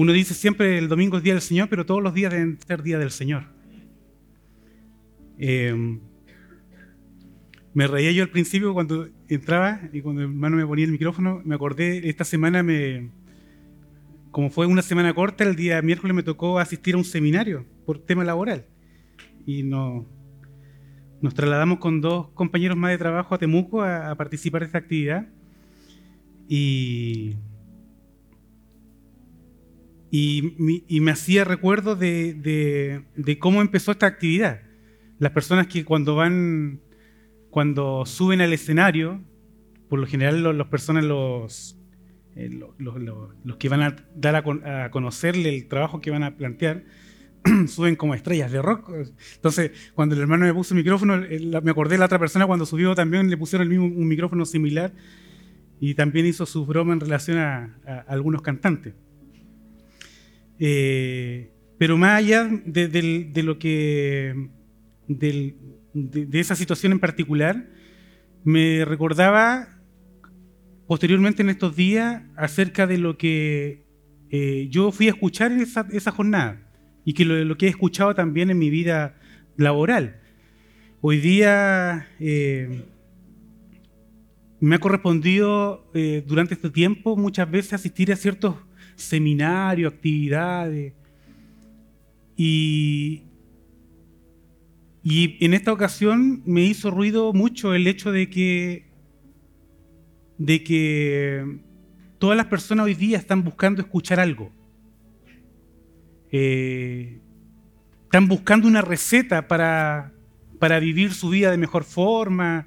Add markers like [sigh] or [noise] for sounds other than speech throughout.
Uno dice siempre el domingo es día del Señor, pero todos los días deben ser día del Señor. Eh, me reía yo al principio cuando entraba y cuando el hermano me ponía el micrófono, me acordé, esta semana me, como fue una semana corta, el día miércoles me tocó asistir a un seminario por tema laboral. Y no, nos trasladamos con dos compañeros más de trabajo a Temuco a, participar de esta actividad. Y, y, me hacía recuerdo de, de, cómo empezó esta actividad. Las personas que cuando van, cuando suben al escenario, por lo general las personas, los, eh, los, que van a dar a, a conocerle el trabajo que van a plantear, [clears throat] suben como estrellas de rock. Entonces, cuando el hermano me puso el micrófono, me acordé de la otra persona cuando subió también le pusieron el mismo, un micrófono similar y también hizo su broma en relación a, algunos cantantes. Eh, pero más allá de, lo que. de, esa situación en particular, me recordaba posteriormente en estos días acerca de lo que eh, yo fui a escuchar en esa, jornada y que lo, que he escuchado también en mi vida laboral. Hoy día eh, me ha correspondido durante este tiempo muchas veces asistir a ciertos seminarios, actividades, y, y en esta ocasión me hizo ruido mucho el hecho de que, de que todas las personas hoy día están buscando escuchar algo. Eh, están buscando una receta para, para, vivir su vida de mejor forma,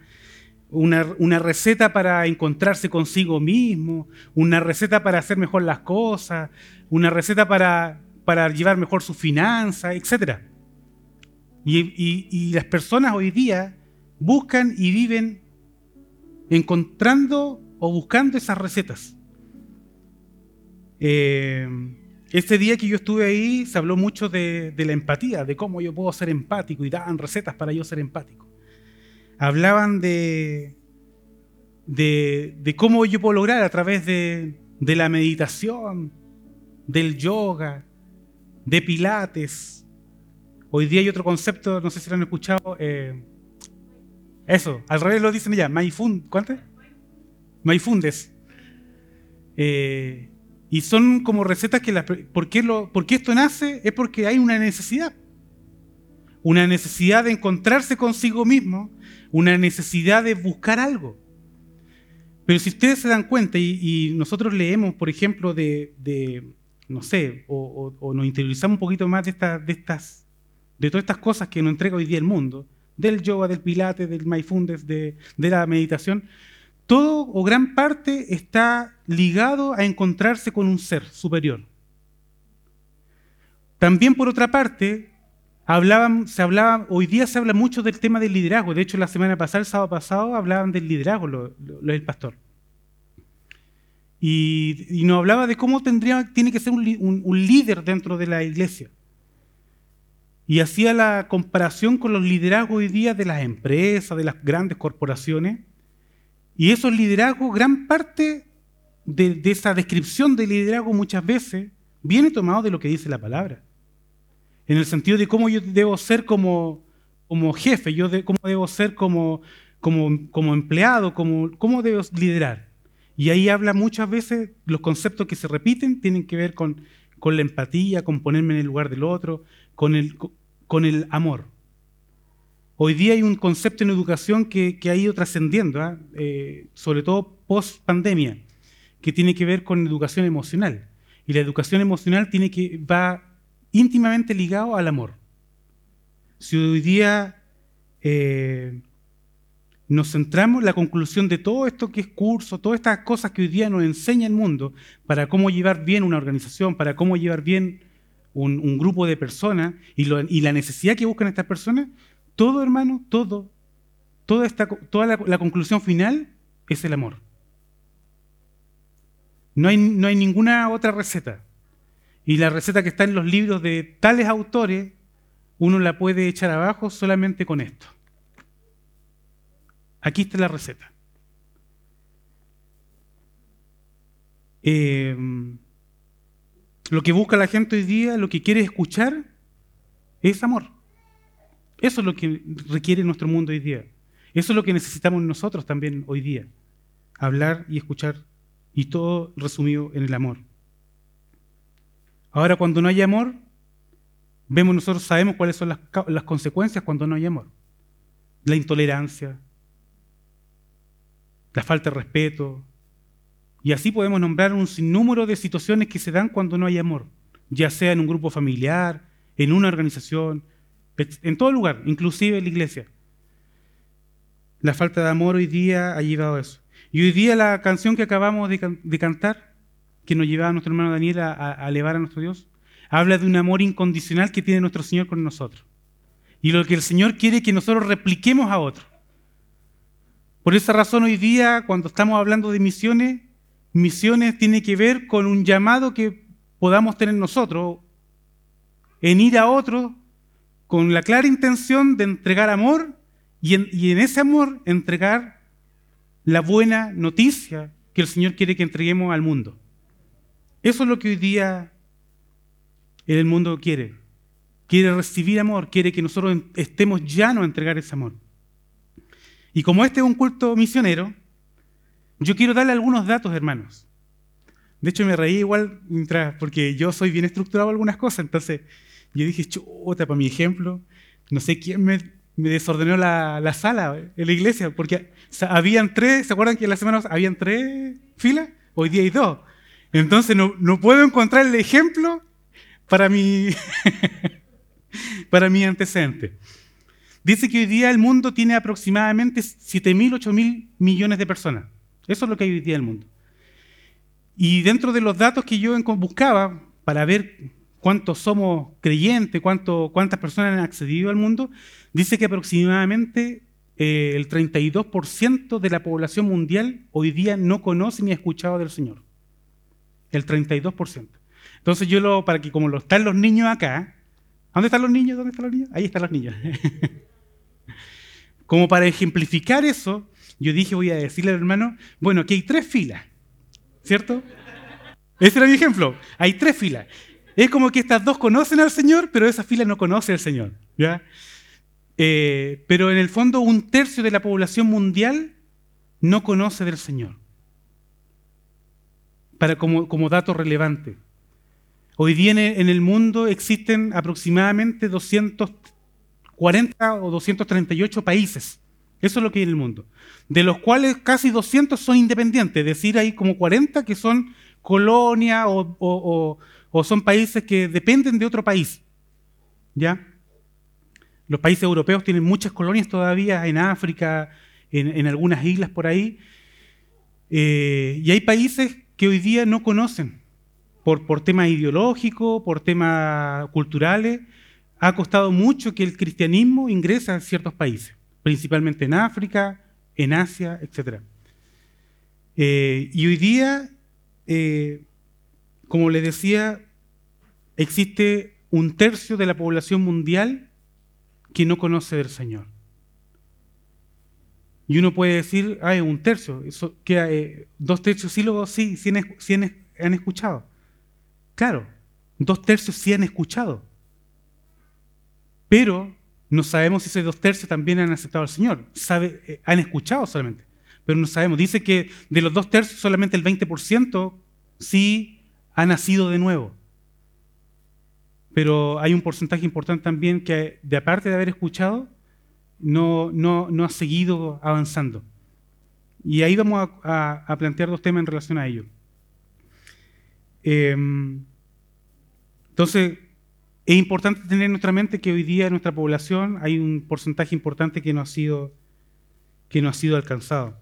una, receta para encontrarse consigo mismo, una receta para hacer mejor las cosas, una receta para, para llevar mejor su finanza, etc. Y, las personas hoy día buscan y viven encontrando o buscando esas recetas. Eh, este día que yo estuve ahí se habló mucho de, la empatía, de cómo yo puedo ser empático y daban recetas para yo ser empático. Hablaban de, de, cómo yo puedo lograr a través de, la meditación, del yoga, de pilates. Hoy día hay otro concepto, no sé si lo han escuchado. Eh, eso, al revés lo dicen ya, Maifund, ¿cuánto? Maifundes. Eh, y son como recetas que... Las, ¿por, qué lo, esto nace? Es porque hay una necesidad. Una necesidad de encontrarse consigo mismo, una necesidad de buscar algo. Pero si ustedes se dan cuenta y, nosotros leemos, por ejemplo, de, no sé, o, nos interiorizamos un poquito más de, estas, de todas estas cosas que nos entrega hoy día el mundo, del yoga, del pilates, del mindfulness, de, de la meditación, todo o gran parte está ligado a encontrarse con un ser superior. También por otra parte, hablaban, se hablaba, hoy día se habla mucho del tema del liderazgo. De hecho, la semana pasada, el sábado pasado, hablaban del liderazgo, lo, del pastor. Y, nos hablaba de cómo tendría, tiene que ser un, líder dentro de la iglesia. Y hacía la comparación con los liderazgos hoy día de las empresas, de las grandes corporaciones, y esos liderazgos, gran parte de, esa descripción de liderazgo muchas veces viene tomado de lo que dice la palabra. En el sentido de cómo yo debo ser como, como jefe, yo de, cómo debo ser como, como, como empleado, cómo, cómo debo liderar. Y ahí habla muchas veces, los conceptos que se repiten tienen que ver con, con la empatía, con ponerme en el lugar del otro, con el, con el amor. Hoy día hay un concepto en educación que, ha ido trascendiendo, ¿ah? eh, sobre todo post pandemia, que tiene que ver con educación emocional. Y la educación emocional tiene que, va íntimamente ligado al amor. Si hoy día eh, nos centramos en la conclusión de todo esto que es curso, todas estas cosas que hoy día nos enseña el mundo para cómo llevar bien una organización, para cómo llevar bien un, grupo de personas y, la necesidad que buscan estas personas, todo, hermano, todo, toda, esta, toda la, conclusión final es el amor. No hay, no hay ninguna otra receta. Y la receta que está en los libros de tales autores, uno la puede echar abajo solamente con esto. Aquí está la receta. Eh, Lo que busca la gente hoy día, lo que quiere escuchar, es amor. Eso es lo que requiere nuestro mundo hoy día. Eso es lo que necesitamos nosotros también hoy día. Hablar y escuchar. Y todo resumido en el amor. Ahora, cuando no hay amor, vemos nosotros, sabemos cuáles son las, consecuencias cuando no hay amor. La intolerancia, la falta de respeto. Y así podemos nombrar un sinnúmero de situaciones que se dan cuando no hay amor, ya sea en un grupo familiar, en una organización, en todo lugar, inclusive en la iglesia. La falta de amor hoy día ha llevado a eso. Y hoy día la canción que acabamos de, cantar, que nos llevaba nuestro hermano Daniel a, a elevar a nuestro Dios, habla de un amor incondicional que tiene nuestro Señor con nosotros. Y lo que el Señor quiere es que nosotros repliquemos a otros. Por esa razón hoy día, cuando estamos hablando de misiones, misiones tiene que ver con un llamado que podamos tener nosotros en ir a otros con la clara intención de entregar amor y en, ese amor entregar la buena noticia que el Señor quiere que entreguemos al mundo. Eso es lo que hoy día el mundo quiere. Quiere recibir amor, quiere que nosotros estemos llanos a entregar ese amor. Y como este es un culto misionero, yo quiero darle algunos datos, hermanos. De hecho, me reí igual mientras, porque yo soy bien estructurado en algunas cosas, entonces yo dije, chuta, para mi ejemplo, no sé quién me, desordenó la, sala la iglesia, porque habían tres, ¿se acuerdan que en la semana habían tres filas? Hoy día hay dos. Entonces no, puedo encontrar el ejemplo para mi, [laughs] para mi antecedente. Dice que hoy día el mundo tiene aproximadamente 7.000, 8.000 millones de personas. Eso es lo que hay hoy día en el mundo. Y dentro de los datos que yo buscaba para ver cuántos somos creyentes, cuántas personas han accedido al mundo, dice que aproximadamente eh, el 32% de la población mundial hoy día no conoce ni ha escuchado del Señor. El 32%. Entonces yo lo, para que como lo están los niños acá, ¿dónde están los niños? ¿Dónde están los niños? Ahí están los niños. [laughs] Como para ejemplificar eso, yo dije, voy a decirle al hermano, bueno, aquí hay tres filas, ¿cierto? Ese era mi ejemplo. Hay tres filas. Es como que estas dos conocen al Señor, pero esa fila no conoce al Señor. ¿ya? Eh, pero en el fondo un tercio de la población mundial no conoce del Señor. Para, como, como dato relevante. Hoy día en el mundo existen aproximadamente 200 40 o 238 países. Eso es lo que hay en el mundo. De los cuales casi 200 son independientes, es decir, hay como 40 que son colonias o, son países que dependen de otro país. ¿Ya? Los países europeos tienen muchas colonias todavía en África, en, algunas islas por ahí. Eh, y hay países que hoy día no conocen por, por temas ideológicos, por temas culturales, ha costado mucho que el cristianismo ingrese a ciertos países, principalmente en África, en Asia, etc. Eh, y hoy día, eh, como les decía, existe un tercio de la población mundial que no conoce del Señor. Y uno puede decir, ah, un tercio, eso, eh, dos tercios sí, sí, sí han escuchado. Claro, dos tercios sí han escuchado. Pero no sabemos si esos dos tercios también han aceptado al Señor. Sabe, eh, han escuchado solamente, pero no sabemos. Dice que de los dos tercios solamente el 20% sí ha nacido de nuevo. Pero hay un porcentaje importante también que, de aparte de haber escuchado, no, no, ha seguido avanzando. Y ahí vamos a, plantear dos temas en relación a ello. Em, entonces, es importante tener en nuestra mente que hoy día en nuestra población hay un porcentaje importante que no ha sido, que no ha sido alcanzado.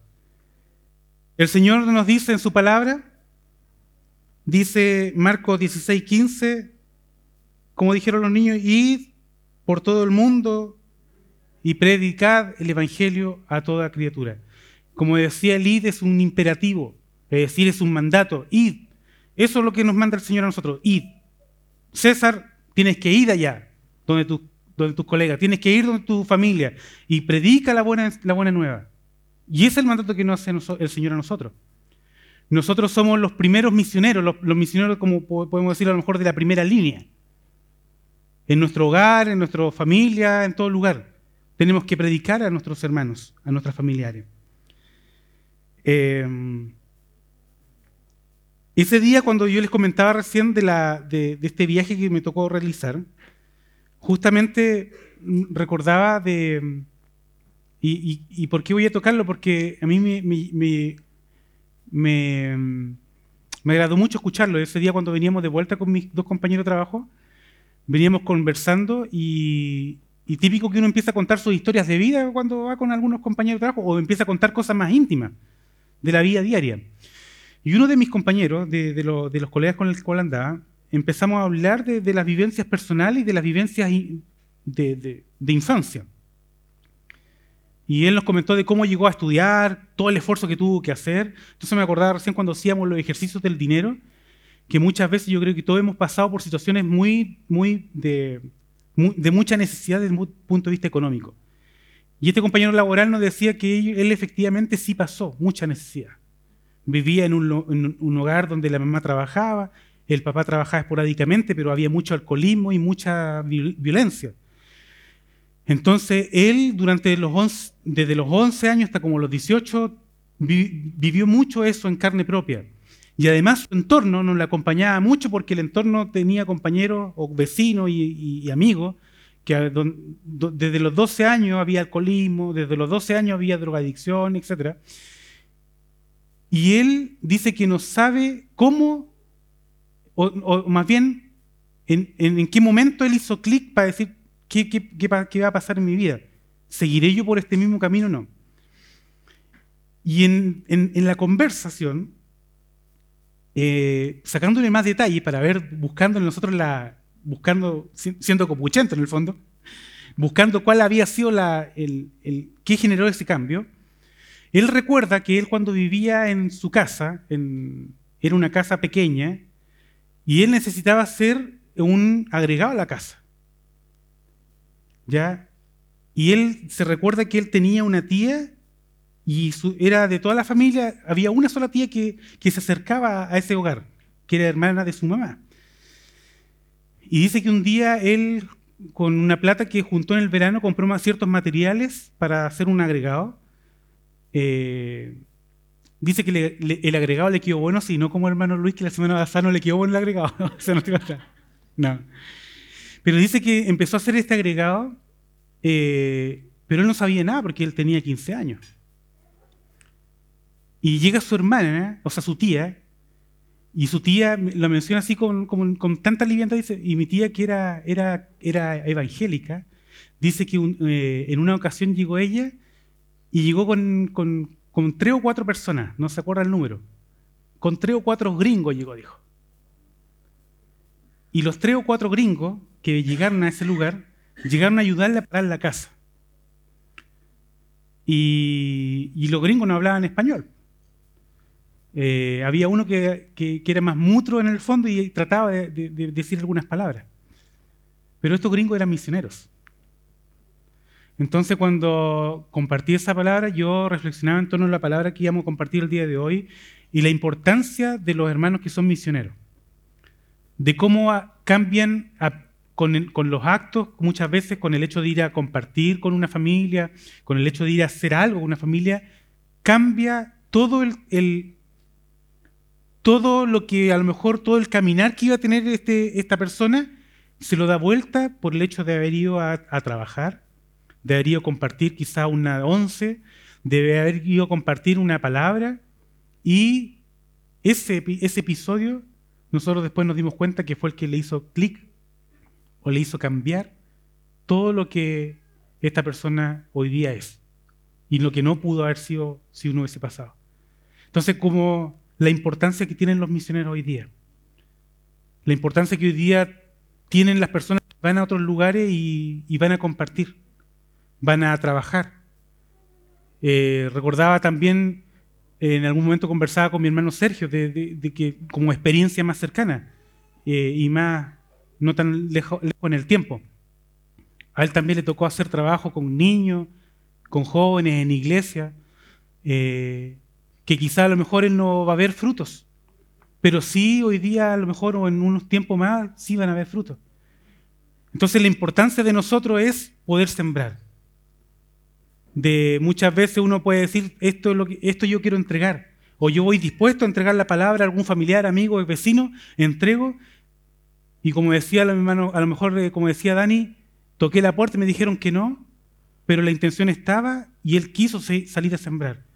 El Señor nos dice en su palabra, dice Marcos 16, 15, como dijeron los niños, id por todo el mundo y predicad el Evangelio a toda criatura. Como decía el id es un imperativo, es decir, es un mandato, id. Eso es lo que nos manda el Señor a nosotros, id. César Tienes que ir allá, donde, tus colegas, tienes que ir donde tu familia y predica la buena, la buena nueva. Y ese es el mandato que nos hace el Señor a nosotros. nosotros somos los primeros misioneros, los, los misioneros como podemos decir a lo mejor de la primera línea. En nuestro hogar, en nuestra familia, en todo lugar. Tenemos que predicar a nuestros hermanos, a nuestros familiares. Eh, ese día cuando yo les comentaba recién de, este viaje que me tocó realizar, justamente recordaba de... Y, por qué voy a tocarlo? Porque a mí me, me, me, me, agradó mucho escucharlo. Ese día cuando veníamos de vuelta con mis dos compañeros de trabajo, veníamos conversando y, y típico que uno empieza a contar sus historias de vida cuando va con algunos compañeros de trabajo o empieza a contar cosas más íntimas de la vida diaria. Y uno de mis compañeros, de, los colegas con los que andaba, empezamos a hablar de, las vivencias personales y de las vivencias de, infancia. Y él nos comentó de cómo llegó a estudiar, todo el esfuerzo que tuvo que hacer. Entonces me acordaba recién cuando hacíamos los ejercicios del dinero, que muchas veces yo creo que todos hemos pasado por situaciones muy, muy de, de mucha necesidad desde el punto de vista económico. Y este compañero laboral nos decía que él efectivamente sí pasó mucha necesidad. Vivía en un, hogar donde la mamá trabajaba, el papá trabajaba esporádicamente, pero había mucho alcoholismo y mucha violencia. Entonces, él durante los desde los 11 años hasta como los 18 vivió mucho eso en carne propia. Y además su entorno nos le acompañaba mucho porque el entorno tenía compañeros o vecinos y, amigos que desde los 12 años había alcoholismo, desde los 12 años había drogadicción, etc. Y él dice que no sabe cómo, o, más bien, en, qué momento él hizo clic para decir qué, va a pasar en mi vida. ¿Seguiré yo por este mismo camino o no? Y en, la conversación, eh, sacándole más detalles para ver, buscando nosotros la, buscando, siendo copuchento en el fondo, buscando cuál había sido la, qué generó ese cambio, él recuerda que él cuando vivía en su casa, era una casa pequeña, y él necesitaba ser un agregado a la casa. ¿Ya? Y él se recuerda que él tenía una tía y era de toda la familia, había una sola tía que, se acercaba a ese hogar, que era hermana de su mamá. Y dice que un día él, con una plata que juntó en el verano, compró ciertos materiales para hacer un agregado eh, dice que el agregado le quedó bueno, si no como hermano Luis, que la semana pasada no le quedó bueno el agregado. [laughs] no, Pero dice que empezó a hacer este agregado, eh, pero él no sabía nada porque él tenía 15 años. Y llega su hermana, o sea, su tía, y su tía lo menciona así con, tanta liviandad, dice, y mi tía que era, era, evangélica, dice que eh, en una ocasión llegó ella y llegó con, tres o cuatro personas, no se acuerda el número. Con tres o cuatro gringos llegó, dijo. Y los tres o cuatro gringos que llegaron a ese lugar, llegaron a ayudarle a parar la casa. Y, los gringos no hablaban español. Eh, había uno que, era más mutro en el fondo y trataba de decir algunas palabras. Pero estos gringos eran misioneros. Entonces, cuando compartí esa palabra, yo reflexionaba en torno a la palabra que íbamos a compartir el día de hoy y la importancia de los hermanos que son misioneros. De cómo cambian con, los actos, muchas veces con el hecho de ir a compartir con una familia, con el hecho de ir a hacer algo con una familia, cambia todo el, todo lo que a lo mejor todo el caminar que iba a tener este, esta persona se lo da vuelta por el hecho de haber ido a trabajar, debería compartir quizá una once, debe haber ido a compartir una palabra y ese, ese episodio nosotros después nos dimos cuenta que fue el que le hizo clic o le hizo cambiar todo lo que esta persona hoy día es y lo que no pudo haber sido si uno hubiese pasado. Entonces, como la importancia que tienen los misioneros hoy día, la importancia que hoy día tienen las personas que van a otros lugares y van a compartir van a trabajar. Eh, recordaba también, en algún momento conversaba con mi hermano Sergio, de, que como experiencia más cercana eh, y más, no tan lejos, en el tiempo. A él también le tocó hacer trabajo con niños, con jóvenes en iglesia, eh, que quizá a lo mejor él no va a ver frutos, pero sí hoy día a lo mejor o en unos tiempos más sí van a haber frutos. Entonces la importancia de nosotros es poder sembrar. De muchas veces uno puede decir esto esto yo quiero entregar o yo voy dispuesto a entregar la palabra a algún familiar, amigo, vecino, entrego y como decía a lo mejor eh, como decía Dani, toqué la puerta y me dijeron que no, pero la intención estaba y él quiso salir a sembrar.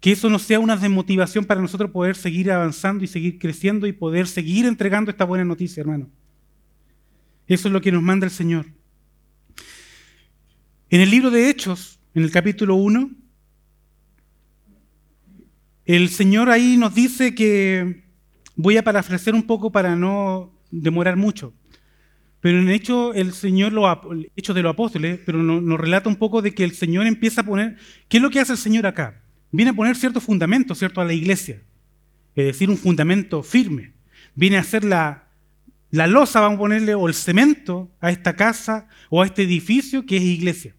Que eso no sea una desmotivación para nosotros poder seguir avanzando y seguir creciendo y poder seguir entregando esta buena noticia, hermano. Eso es lo que nos manda el Señor. En el libro de Hechos, en el capítulo 1, el Señor ahí nos dice que, voy a parafrasear un poco para no demorar mucho, pero en hecho el Señor, lo, hecho de los apóstoles, pero nos, relata un poco de que el Señor empieza a poner, ¿qué es lo que hace el Señor acá? Viene a poner ciertos fundamentos, ¿cierto?, a la iglesia. Es decir, un fundamento firme. Viene a hacer la, la losa, vamos a ponerle, o el cemento a esta casa o a este edificio que es iglesia.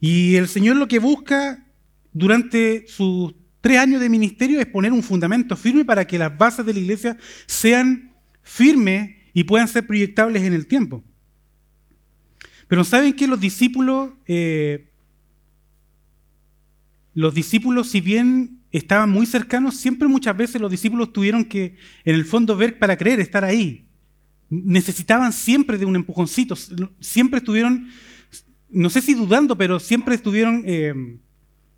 Y el Señor lo que busca durante sus tres años de ministerio es poner un fundamento firme para que las bases de la iglesia sean firmes y puedan ser proyectables en el tiempo. Pero ¿saben que los discípulos, eh, los discípulos, si bien estaban muy cercanos, siempre muchas veces los discípulos tuvieron que, en el fondo, ver para creer, estar ahí. Necesitaban siempre de un empujoncito, siempre estuvieron, no sé si dudando, pero siempre estuvieron, eh,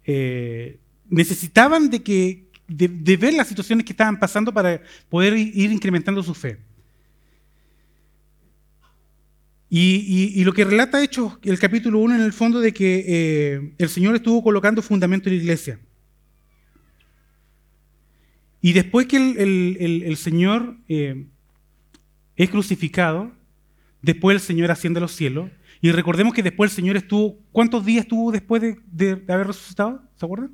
eh, necesitaban de, que, de ver las situaciones que estaban pasando para poder ir incrementando su fe. Y, lo que relata Hechos, el capítulo 1, en el fondo, de que eh, el Señor estuvo colocando fundamento en la iglesia. Y después que el, Señor eh, es crucificado, después el Señor asciende a los cielos. Y recordemos que después el Señor estuvo, ¿cuántos días estuvo después de, haber resucitado? ¿Se acuerdan?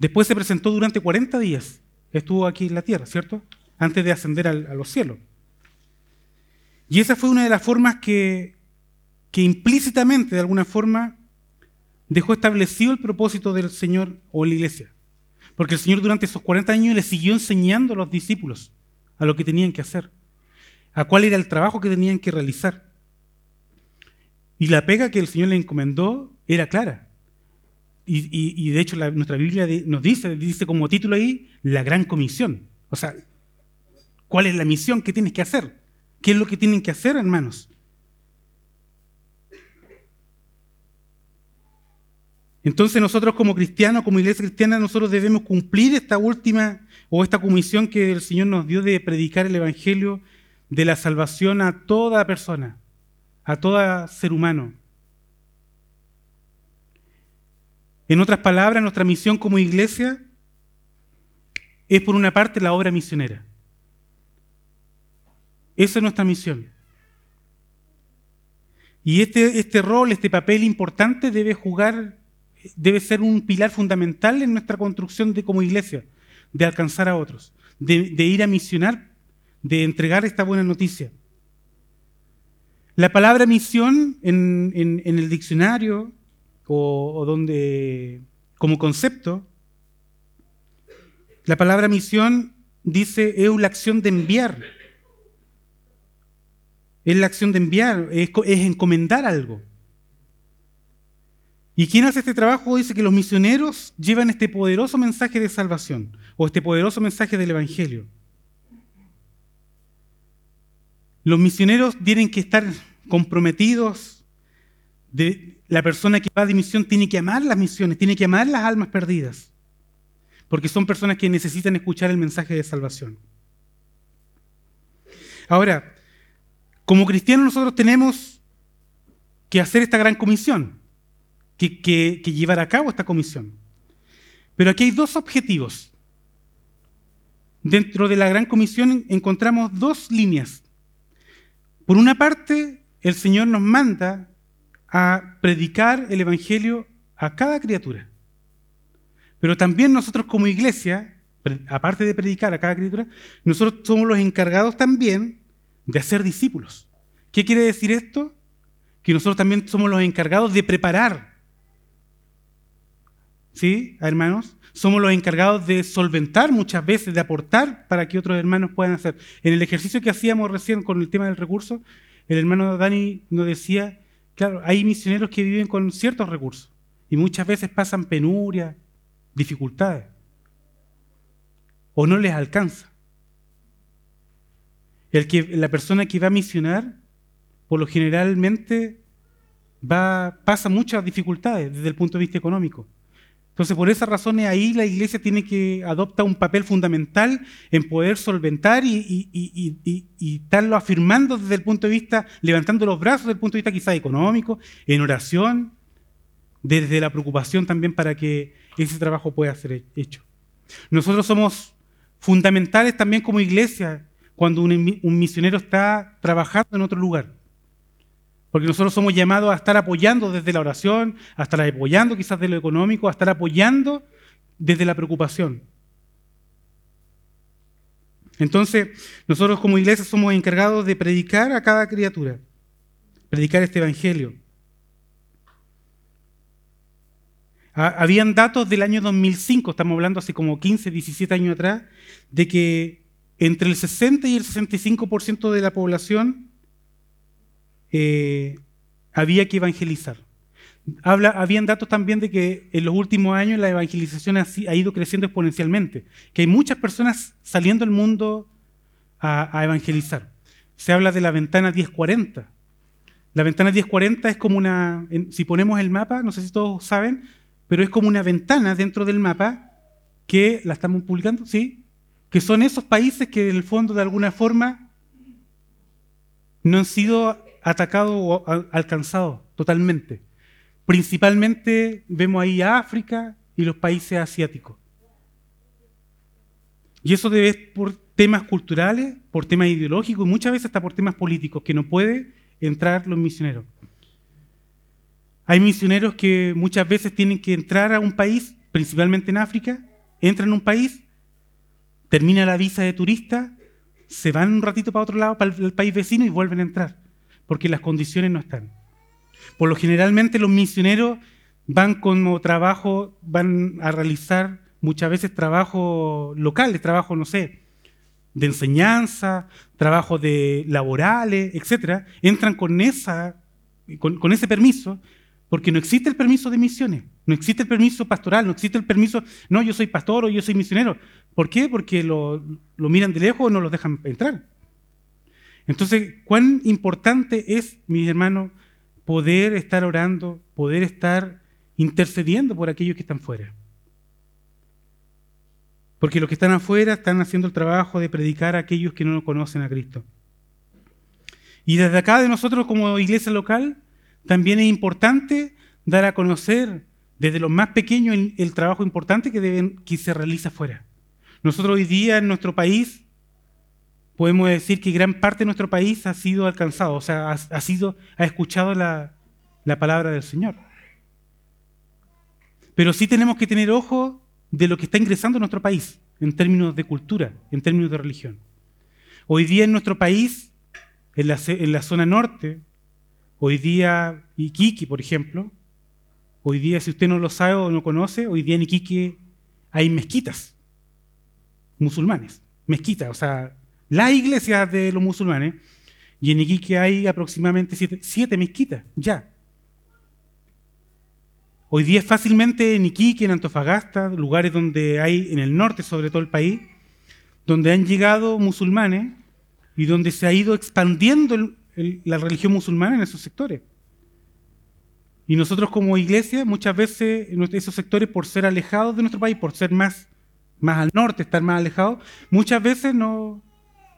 Después se presentó durante 40 días. Estuvo aquí en la tierra, ¿cierto? Antes de ascender a los cielos. Y esa fue una de las formas que, implícitamente, de alguna forma, dejó establecido el propósito del Señor o la iglesia. Porque el Señor durante esos 40 años le siguió enseñando a los discípulos a lo que tenían que hacer, a cuál era el trabajo que tenían que realizar. Y la pega que el Señor le encomendó era clara. Y, de hecho nuestra Biblia nos dice, dice como título ahí, la gran comisión. O sea, ¿cuál es la misión que tienes que hacer? ¿Qué es lo que tienen que hacer, hermanos? Entonces nosotros como cristianos, como iglesia cristiana, nosotros debemos cumplir esta última o esta comisión que el Señor nos dio de predicar el Evangelio de la salvación a toda persona, a todo ser humano. En otras palabras, nuestra misión como iglesia es por una parte la obra misionera. Esa es nuestra misión. Y este, este rol, este papel importante debe jugar, debe ser un pilar fundamental en nuestra construcción de, como iglesia, de alcanzar a otros, de, ir a misionar, de entregar esta buena noticia. La palabra misión en, el diccionario o, o, donde como concepto, la palabra misión dice es la acción de enviar es la acción de enviar, es, encomendar algo. ¿Y quién hace este trabajo? Dice que los misioneros llevan este poderoso mensaje de salvación o este poderoso mensaje del Evangelio. Los misioneros tienen que estar comprometidos. De, la persona que va de misión tiene que amar las misiones, tiene que amar las almas perdidas, porque son personas que necesitan escuchar el mensaje de salvación. Ahora, como cristianos nosotros tenemos que hacer esta gran comisión, que, llevar a cabo esta comisión. Pero aquí hay dos objetivos. Dentro de la gran comisión encontramos dos líneas. Por una parte, el Señor nos manda a predicar el Evangelio a cada criatura. Pero también nosotros como iglesia, aparte de predicar a cada criatura, nosotros somos los encargados también de hacer discípulos. ¿Qué quiere decir esto? Que nosotros también somos los encargados de preparar ¿sí? Hermanos. Somos los encargados de solventar muchas veces, de aportar para que otros hermanos puedan hacer. En el ejercicio que hacíamos recién con el tema del recurso, el hermano Dani nos decía, claro, hay misioneros que viven con ciertos recursos y muchas veces pasan penuria, dificultades, o no les alcanza. El que, la persona que va a misionar, por lo generalmente va, pasa muchas dificultades desde el punto de vista económico. Entonces, por esas razones, ahí la iglesia tiene que adoptar un papel fundamental en poder solventar y, y, estarlo afirmando desde el punto de vista, levantando los brazos desde el punto de vista quizás económico, en oración, desde la preocupación también para que ese trabajo pueda ser hecho. Nosotros somos fundamentales también como iglesia cuando un, misionero está trabajando en otro lugar. Porque nosotros somos llamados a estar apoyando desde la oración, a estar apoyando quizás de lo económico, a estar apoyando desde la preocupación. Entonces, nosotros como iglesia somos encargados de predicar a cada criatura, predicar este evangelio. Habían datos del año 2005, estamos hablando hace como 15, 17 años atrás, de que entre el 60 y el 65% de la población eh, había que evangelizar. Habla, habían datos también de que en los últimos años la evangelización ha, ido creciendo exponencialmente, que hay muchas personas saliendo al mundo a, evangelizar. Se habla de la ventana 1040. La ventana 1040 es como una, si ponemos el mapa, no sé si todos saben, pero es como una ventana dentro del mapa que la estamos publicando, ¿sí? Que son esos países que en el fondo de alguna forma no han sido atacado o alcanzado totalmente. Principalmente vemos ahí a África y los países asiáticos. Y eso debe ser por temas culturales, por temas ideológicos y muchas veces hasta por temas políticos, que no puede entrar los misioneros. Hay misioneros que muchas veces tienen que entrar a un país, principalmente en África, entran a un país, termina la visa de turista, se van un ratito para otro lado, para el país vecino y vuelven a entrar porque las condiciones no están. Por lo generalmente los misioneros van como trabajo, van a realizar muchas veces trabajo locales, trabajo, no sé, de enseñanza, trabajo de laborales, etcétera, entran con esa, con, ese permiso, porque no existe el permiso de misiones, no existe el permiso pastoral, no existe el permiso, no, yo soy pastor o yo soy misionero. ¿Por qué? Porque lo, miran de lejos o no los dejan entrar. Entonces, cuán importante es, mis hermanos, poder estar orando, poder estar intercediendo por aquellos que están fuera. Porque los que están afuera están haciendo el trabajo de predicar a aquellos que no conocen a Cristo. Y desde acá de nosotros como iglesia local, también es importante dar a conocer desde los más pequeños el, trabajo importante que se realiza afuera. Nosotros hoy día en nuestro país podemos decir que gran parte de nuestro país ha sido alcanzado, o sea, ha, escuchado la, la palabra del Señor. Pero sí tenemos que tener ojo de lo que está ingresando a nuestro país en términos de cultura, en términos de religión. Hoy día en nuestro país, en la, en la zona norte, hoy día Iquique, por ejemplo, hoy día, si usted no lo sabe o no conoce, hoy día en Iquique hay mezquitas musulmanes, mezquitas, o sea, las iglesias de los musulmanes, y en Iquique hay aproximadamente siete, mezquitas, ya. Hoy día fácilmente en Iquique, en Antofagasta, lugares donde hay, en el norte sobre todo el país, donde han llegado musulmanes y donde se ha ido expandiendo la religión musulmana en esos sectores. Y nosotros como iglesia, muchas veces en esos sectores, por ser alejados de nuestro país, por ser más, más al norte, estar más alejados, muchas veces no,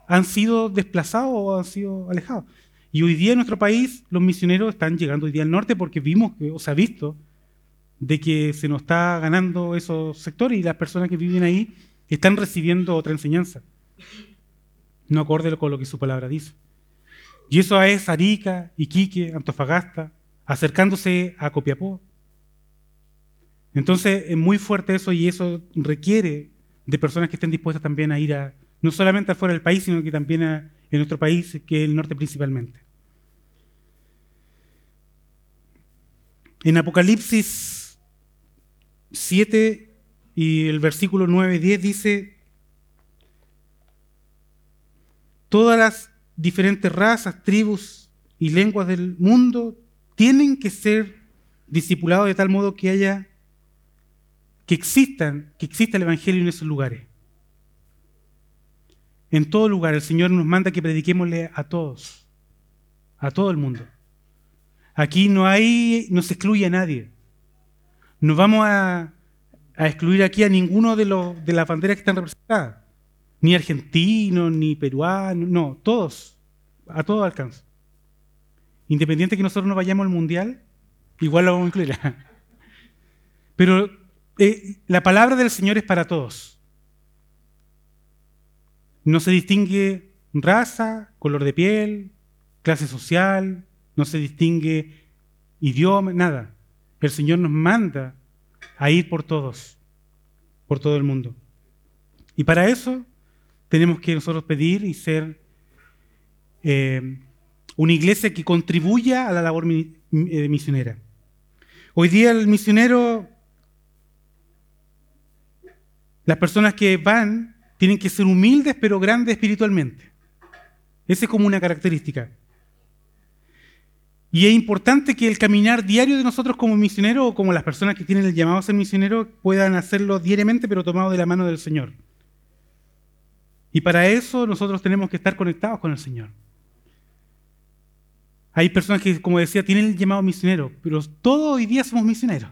han sido desplazados o han sido alejados. Y hoy día en nuestro país los misioneros están llegando hoy día al norte porque vimos, que, o se ha visto, de que se nos está ganando esos sectores y las personas que viven ahí están recibiendo otra enseñanza. No acorde con lo que su palabra dice. Y eso es Arica, Iquique, Antofagasta, acercándose a Copiapó. Entonces es muy fuerte eso y eso requiere de personas que estén dispuestas también a ir a, no solamente afuera del país, sino que también en nuestro país, que es el norte principalmente. En Apocalipsis 7 y el versículo 9 y 10 dice, todas las diferentes razas, tribus y lenguas del mundo tienen que ser discipulados de tal modo que haya que existan, que exista el evangelio en esos lugares. En todo lugar el Señor nos manda que prediquémosle a todos, a todo el mundo. Aquí no hay, no se excluye a nadie. No vamos a, excluir aquí a ninguno de, los, de las banderas que están representadas. Ni argentino, ni peruano, no, todos, a todo alcance. Independiente que nosotros no vayamos al mundial, igual lo vamos a incluir. [laughs] Pero eh, la palabra del Señor es para todos. No se distingue raza, color de piel, clase social, no se distingue idioma, nada. El Señor nos manda a ir por todos, por todo el mundo. Y para eso tenemos que nosotros pedir y ser eh, una iglesia que contribuya a la labor eh, misionera. Hoy día el misionero, las personas que van tienen que ser humildes pero grandes espiritualmente. Esa es como una característica. Y es importante que el caminar diario de nosotros como misioneros o como las personas que tienen el llamado a ser misioneros puedan hacerlo diariamente, pero tomado de la mano del Señor. Y para eso nosotros tenemos que estar conectados con el Señor. Hay personas que, como decía, tienen el llamado misionero, pero todos hoy día somos misioneros.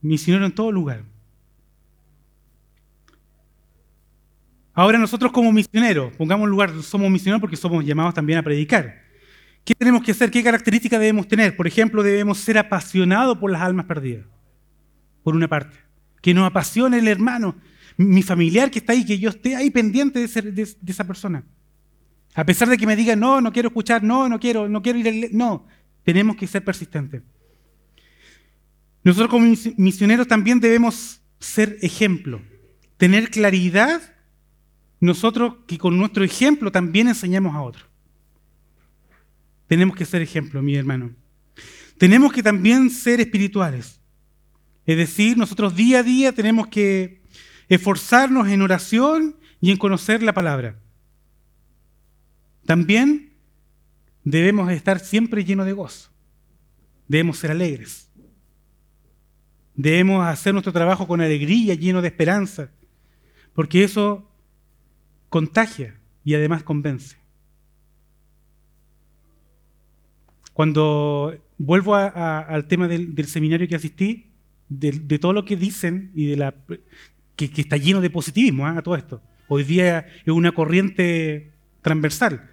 Misioneros en todo lugar. Ahora nosotros como misioneros, pongamos lugar, somos misioneros porque somos llamados también a predicar. ¿Qué tenemos que hacer? ¿Qué características debemos tener? Por ejemplo, debemos ser apasionados por las almas perdidas, por una parte. Que nos apasione el hermano, mi familiar que está ahí, que yo esté ahí pendiente de, esa persona. A pesar de que me diga, no, no quiero escuchar, no, no quiero, no quiero ir, no, tenemos que ser persistentes. Nosotros como misioneros también debemos ser ejemplo, tener claridad, nosotros que con nuestro ejemplo también enseñamos a otros. Tenemos que ser ejemplo, mi hermano. Tenemos que también ser espirituales. Es decir, nosotros día a día tenemos que esforzarnos en oración y en conocer la palabra. También debemos estar siempre llenos de gozo. Debemos ser alegres. Debemos hacer nuestro trabajo con alegría, lleno de esperanza, porque eso contagia y además convence. Cuando vuelvo al tema del, seminario que asistí, de, todo lo que dicen y de la que, está lleno de positivismo ¿ah? a todo esto. Hoy día es una corriente transversal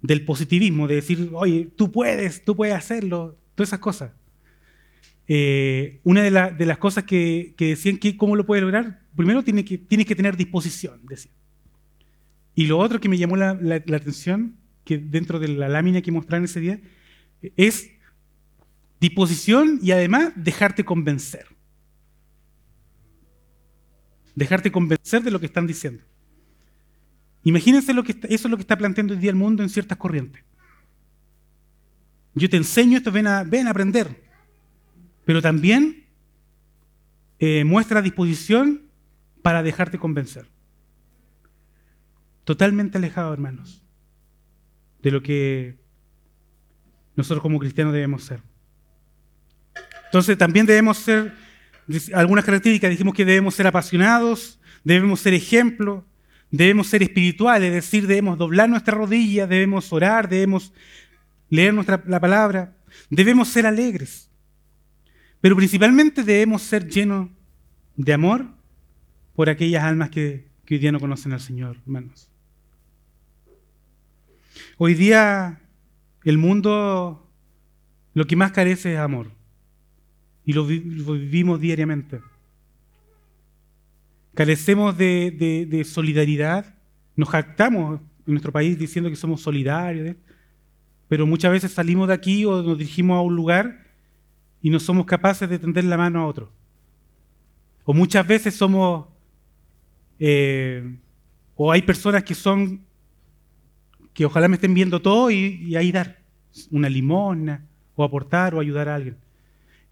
del positivismo, de decir, oye, tú puedes, tú puedes hacerlo, todas esas cosas. Eh, una de, las cosas que, decían que cómo lo puede lograr, primero tiene que, tienes que tener disposición, decía. Y lo otro que me llamó la, atención, que dentro de la lámina que mostraron ese día, es disposición y además dejarte convencer. Dejarte convencer de lo que están diciendo. Imagínense lo que eso es lo que está planteando hoy día el mundo en ciertas corrientes. Yo te enseño esto, ven a, ven a aprender. Pero también eh, muestra disposición para dejarte convencer. Totalmente alejado, hermanos, de lo que nosotros como cristianos debemos ser. Entonces también debemos ser, algunas características, dijimos que debemos ser apasionados, debemos ser ejemplo, debemos ser espirituales, es decir, debemos doblar nuestra rodilla, debemos orar, debemos leer nuestra, la palabra, debemos ser alegres, pero principalmente debemos ser llenos de amor por aquellas almas que, que hoy día no conocen al Señor, hermanos. Hoy día el mundo lo que más carece es amor. Y lo, vivimos diariamente. Carecemos de, solidaridad. Nos jactamos en nuestro país diciendo que somos solidarios. Pero muchas veces salimos de aquí o nos dirigimos a un lugar y no somos capaces de tender la mano a otro. O muchas veces somos... Eh, o hay personas que son que ojalá me estén viendo todo y, ahí dar una limosna o aportar o ayudar a alguien.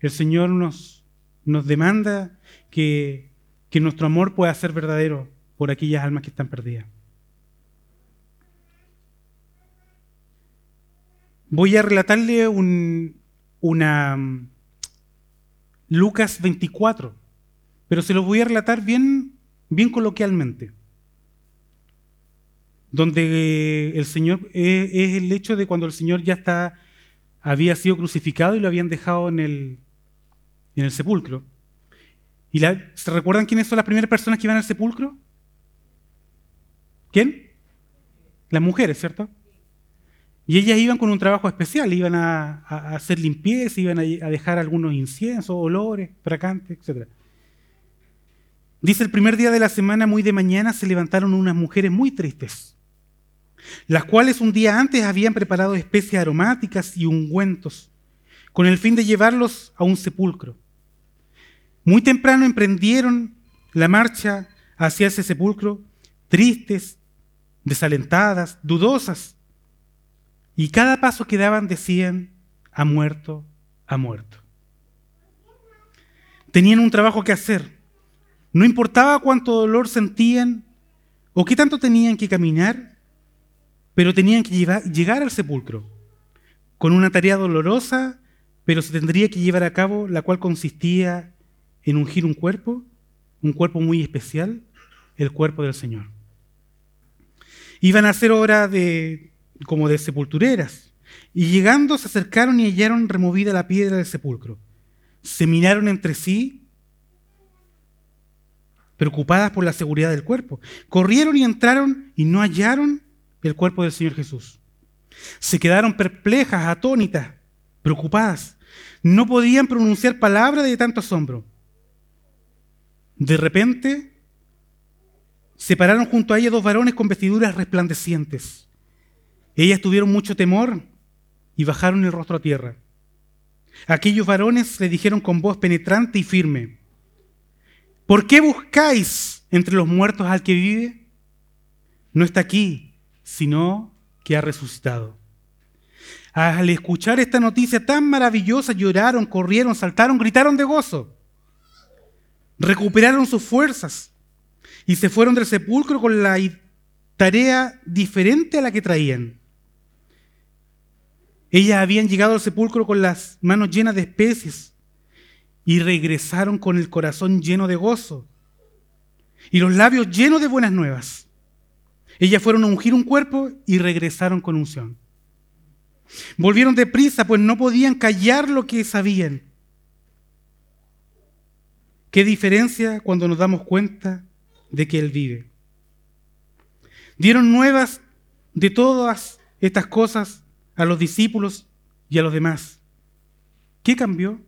El Señor nos, nos demanda que, que nuestro amor pueda ser verdadero por aquellas almas que están perdidas. Voy a relatarle un, una mm, Lucas 24, pero se lo voy a relatar bien, bien coloquialmente. Donde el Señor es, es el hecho de cuando el Señor ya está, había sido crucificado y lo habían dejado en el, en el sepulcro. ¿Y se recuerdan quiénes son las primeras personas que iban al sepulcro? ¿Quién? Las mujeres, ¿cierto? Y ellas iban con un trabajo especial, iban a, hacer limpieza, iban a, dejar algunos inciensos, olores, fracantes, etc. Dice, el primer día de la semana, muy de mañana, se levantaron unas mujeres muy tristes, las cuales un día antes habían preparado especies aromáticas y ungüentos, con el fin de llevarlos a un sepulcro. Muy temprano emprendieron la marcha hacia ese sepulcro, tristes, desalentadas, dudosas, y cada paso que daban decían, ha muerto, ha muerto. Tenían un trabajo que hacer. No importaba cuánto dolor sentían o qué tanto tenían que caminar, pero tenían que llegar al sepulcro con una tarea dolorosa, pero se tendría que llevar a cabo, la cual consistía en ungir un cuerpo, un cuerpo muy especial, el cuerpo del Señor. Iban a hacer obra de, como de sepultureras. Y llegando se acercaron y hallaron removida la piedra del sepulcro. Se miraron entre sí, preocupadas por la seguridad del cuerpo. Corrieron y entraron y no hallaron el cuerpo del Señor Jesús. Se quedaron perplejas, atónitas, preocupadas. No podían pronunciar palabra de tanto asombro. De repente, se pararon junto a ella dos varones con vestiduras resplandecientes. Ellas tuvieron mucho temor y bajaron el rostro a tierra. Aquellos varones le dijeron con voz penetrante y firme, ¿por qué buscáis entre los muertos al que vive? No está aquí, sino que ha resucitado. Al escuchar esta noticia tan maravillosa, lloraron, corrieron, saltaron, gritaron de gozo. Recuperaron sus fuerzas y se fueron del sepulcro con la tarea diferente a la que traían. Ellas habían llegado al sepulcro con las manos llenas de especies y regresaron con el corazón lleno de gozo y los labios llenos de buenas nuevas. Ellas fueron a ungir un cuerpo y regresaron con unción. Volvieron deprisa, pues no podían callar lo que sabían. Qué diferencia cuando nos damos cuenta de que Él vive. Dieron nuevas de todas estas cosas a los discípulos y a los demás. ¿Qué cambió?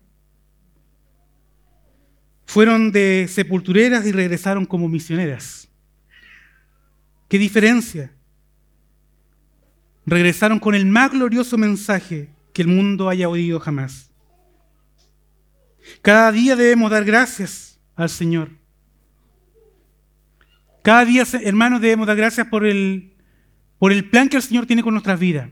Fueron de sepultureras y regresaron como misioneras. ¿Qué diferencia? Regresaron con el más glorioso mensaje que el mundo haya oído jamás. Cada día debemos dar gracias al Señor. Cada día, hermanos, debemos dar gracias por el, por el plan que el Señor tiene con nuestras vidas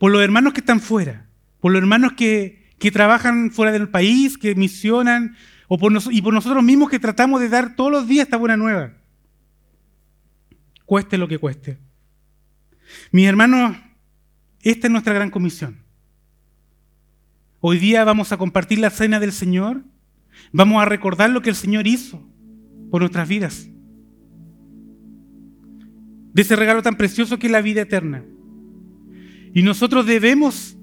por los hermanos que están fuera, por los hermanos que, trabajan fuera del país, que misionan, o por y por nosotros mismos que tratamos de dar todos los días esta buena nueva. Cueste lo que cueste. Mis hermanos, esta es nuestra gran comisión. Hoy día vamos a compartir la cena del Señor, vamos a recordar lo que el Señor hizo por nuestras vidas, de ese regalo tan precioso que es la vida eterna. Y nosotros debemos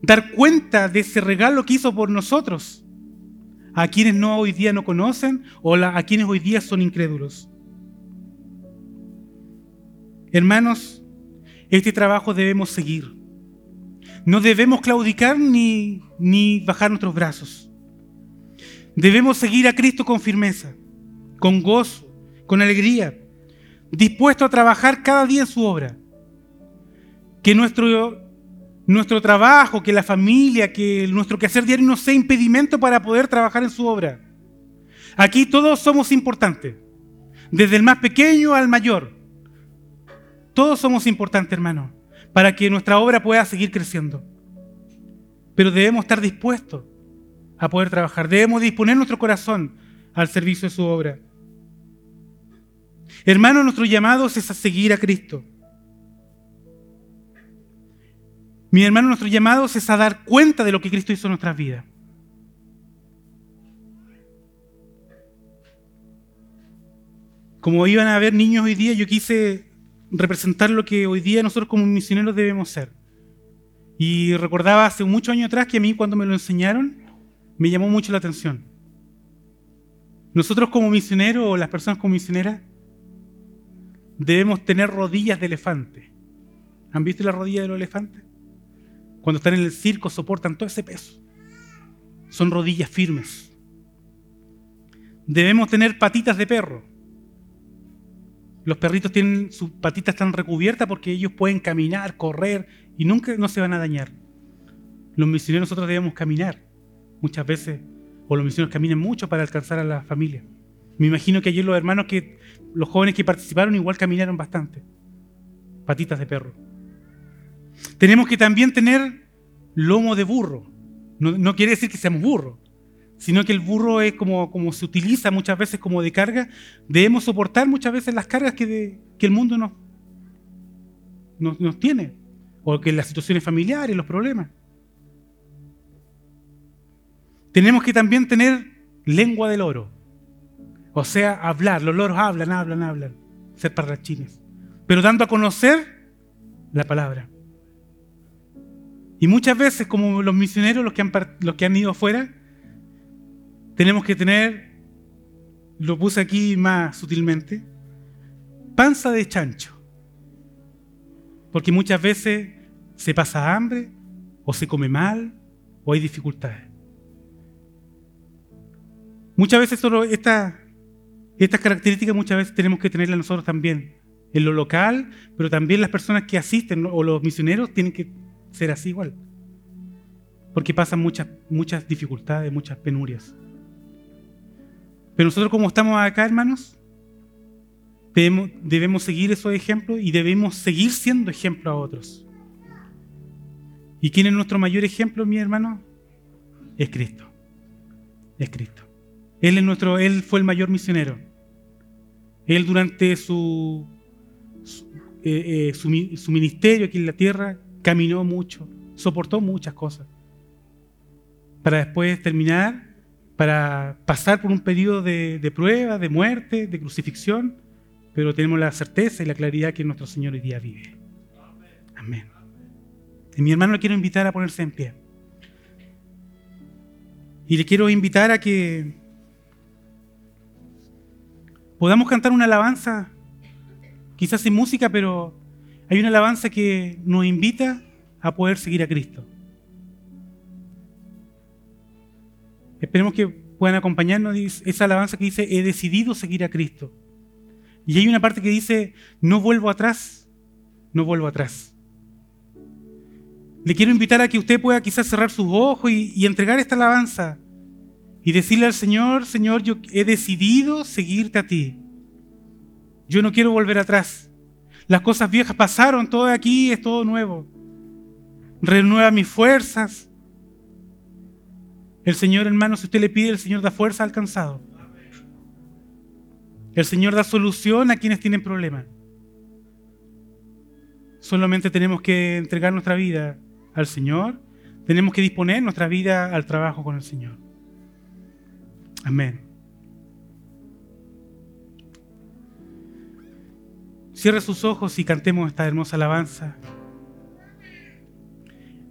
dar cuenta de ese regalo que hizo por nosotros a quienes no hoy día no conocen o a quienes hoy día son incrédulos. Hermanos, este trabajo debemos seguir. No debemos claudicar ni, ni bajar nuestros brazos. Debemos seguir a Cristo con firmeza, con gozo, con alegría, dispuesto a trabajar cada día en su obra que nuestro, nuestro trabajo, que la familia, que nuestro quehacer diario no sea impedimento para poder trabajar en su obra. Aquí todos somos importantes, desde el más pequeño al mayor. Todos somos importantes, hermano, para que nuestra obra pueda seguir creciendo. Pero debemos estar dispuestos a poder trabajar. Debemos disponer nuestro corazón al servicio de su obra. Hermano, nuestro llamado es a seguir a Cristo. Mi hermano, nuestro llamado es a dar cuenta de lo que Cristo hizo en nuestras vidas. Como iban a haber niños hoy día, yo quise representar lo que hoy día nosotros como misioneros debemos ser. Y recordaba hace muchos años atrás que a mí cuando me lo enseñaron, me llamó mucho la atención. Nosotros como misioneros o las personas como misioneras debemos tener rodillas de elefante. ¿Han visto las rodillas de los elefantes? Cuando están en el circo soportan todo ese peso. Son rodillas firmes. Debemos tener patitas de perro. Los perritos tienen sus patitas tan recubiertas porque ellos pueden caminar, correr y nunca no se van a dañar. Los misioneros nosotros debemos caminar muchas veces, o los misioneros caminan mucho para alcanzar a la familia. Me imagino que ayer los hermanos que, los jóvenes que participaron igual caminaron bastante. Patitas de perro. Tenemos que también tener lomo de burro. No, no quiere decir que seamos burros, sino que el burro es como, se utiliza muchas veces como de carga. Debemos soportar muchas veces las cargas que, el mundo nos, nos, nos tiene, o que las situaciones familiares, los problemas. Tenemos que también tener lengua del oro, o sea, hablar. Los loros hablan, hablan, hablan, ser parrachines, pero dando a conocer la palabra. Y muchas veces, como los misioneros, los que han, los que han ido afuera, tenemos que tener, lo puse aquí más sutilmente, panza de chancho. Porque muchas veces se pasa hambre, o se come mal, o hay dificultades. Muchas veces solo estas características muchas veces tenemos que tenerlas nosotros también, en lo local, pero también las personas que asisten o los misioneros tienen que ser así igual. Porque pasan muchas, muchas dificultades, muchas penurias. Pero nosotros como estamos acá, hermanos, debemos, seguir esos ejemplos y debemos seguir siendo ejemplo a otros. ¿Y quién es nuestro mayor ejemplo, mi hermano? Es Cristo. Es Cristo. Él, es nuestro, él fue el mayor misionero. Él durante su, su, eh, eh, ministerio aquí en la tierra caminó mucho, soportó muchas cosas. Para después terminar para pasar por un periodo de, prueba, de muerte, de crucifixión, pero tenemos la certeza y la claridad que nuestro Señor hoy día vive. Amén. Y mi hermano le quiero invitar a ponerse en pie. Y le quiero invitar a que podamos cantar una alabanza, quizás sin música, pero hay una alabanza que nos invita a poder seguir a Cristo. Esperemos que puedan acompañarnos esa alabanza que dice, he decidido seguir a Cristo. Y hay una parte que dice, no vuelvo atrás, no vuelvo atrás. Le quiero invitar a que usted pueda quizás cerrar sus ojos y, entregar esta alabanza y decirle al Señor, Señor, yo he decidido seguirte a ti. Yo no quiero volver atrás. Las cosas viejas pasaron, todo aquí es todo nuevo. Renueva mis fuerzas, el Señor, hermano, si usted le pide, el Señor da fuerza al cansado. El Señor da solución a quienes tienen problemas. Solamente tenemos que entregar nuestra vida al Señor. Tenemos que disponer nuestra vida al trabajo con el Señor. Amén. Cierre sus ojos y cantemos esta hermosa alabanza.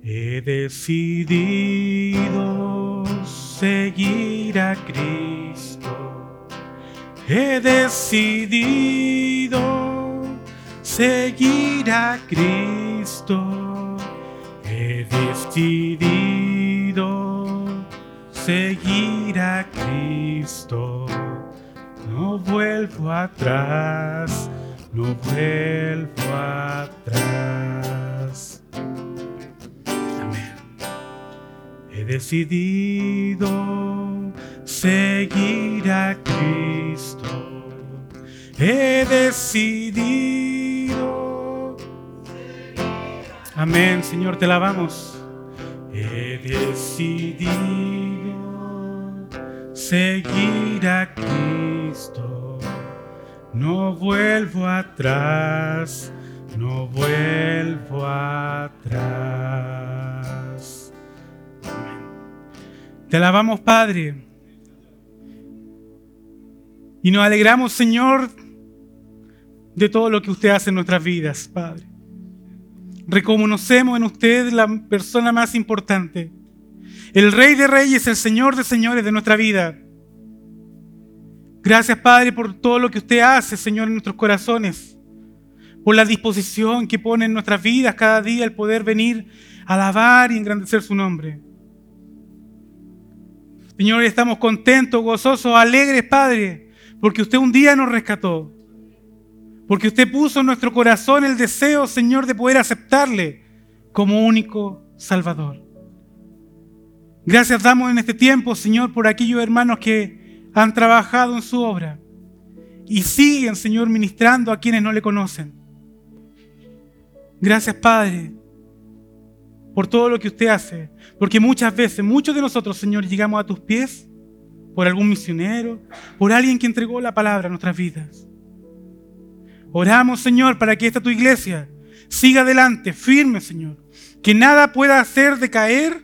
He decidido seguir a Cristo. He decidido seguir a Cristo. He decidido seguir a Cristo. No vuelvo atrás, no vuelvo atrás. Decidido seguir a Cristo. He decidido. Amén, Señor, te alabamos. He decidido seguir a Cristo. No vuelvo atrás, no vuelvo atrás. Te alabamos, Padre. Y nos alegramos, Señor, de todo lo que usted hace en nuestras vidas, Padre. Reconocemos en usted la persona más importante, el Rey de Reyes, el Señor de Señores de nuestra vida. Gracias, Padre, por todo lo que usted hace, Señor, en nuestros corazones, por la disposición que pone en nuestras vidas cada día el poder venir a alabar y engrandecer su nombre. Señor, estamos contentos, gozosos, alegres, Padre, porque usted un día nos rescató. Porque usted puso en nuestro corazón el deseo, Señor, de poder aceptarle como único Salvador. Gracias damos en este tiempo, Señor, por aquellos hermanos que han trabajado en su obra y siguen, Señor, ministrando a quienes no le conocen. Gracias, Padre, por todo lo que usted hace. Porque muchas veces, muchos de nosotros, Señor, llegamos a tus pies por algún misionero, por alguien que entregó la palabra a nuestras vidas. Oramos, Señor, para que esta tu iglesia siga adelante, firme, Señor. Que nada pueda hacer decaer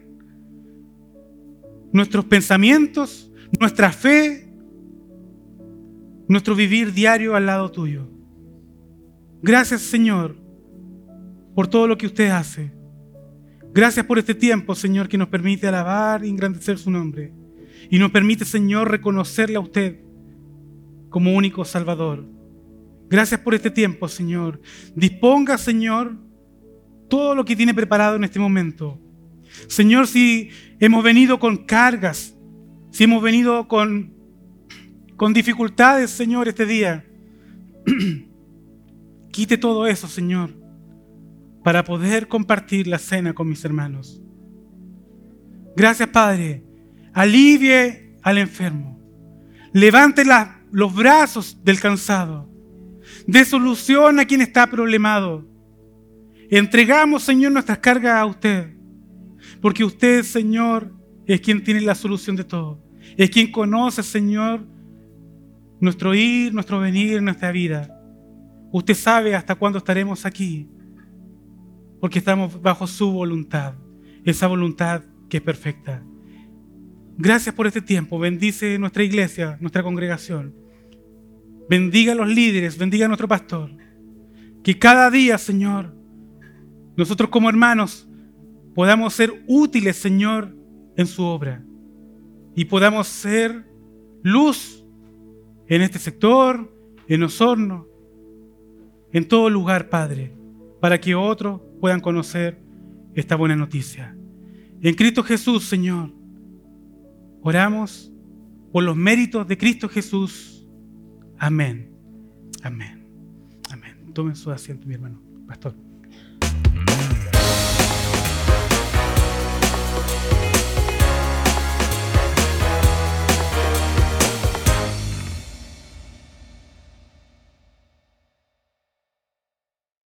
nuestros pensamientos, nuestra fe, nuestro vivir diario al lado tuyo. Gracias, Señor, por todo lo que usted hace. Gracias por este tiempo, Señor, que nos permite alabar y engrandecer su nombre. Y nos permite, Señor, reconocerle a usted como único Salvador. Gracias por este tiempo, Señor. Disponga, Señor, todo lo que tiene preparado en este momento. Señor, si hemos venido con cargas, si hemos venido con, con dificultades, Señor, este día, [clears throat] quite todo eso, Señor, para poder compartir la cena con mis hermanos. Gracias, Padre. Alivie al enfermo. Levante los brazos del cansado de solución a quien está problemado. Entregamos, Señor, nuestras cargas a usted, porque usted, Señor, es quien tiene la solución de todo. Es quien conoce, Señor, nuestro ir, nuestro venir, nuestra vida. Usted sabe hasta cuándo estaremos aquí, porque estamos bajo su voluntad, esa voluntad que es perfecta. Gracias por este tiempo. Bendice nuestra iglesia, nuestra congregación. Bendiga a los líderes, bendiga a nuestro pastor. Que cada día, Señor, nosotros como hermanos podamos ser útiles, Señor, en su obra. Y podamos ser luz en este sector, en Osorno, en todo lugar, Padre, para que otros puedan conocer esta buena noticia. En Cristo Jesús, Señor, oramos por los méritos de Cristo Jesús Amén. Amén. Amén. Tomen su asiento, mi hermano, pastor.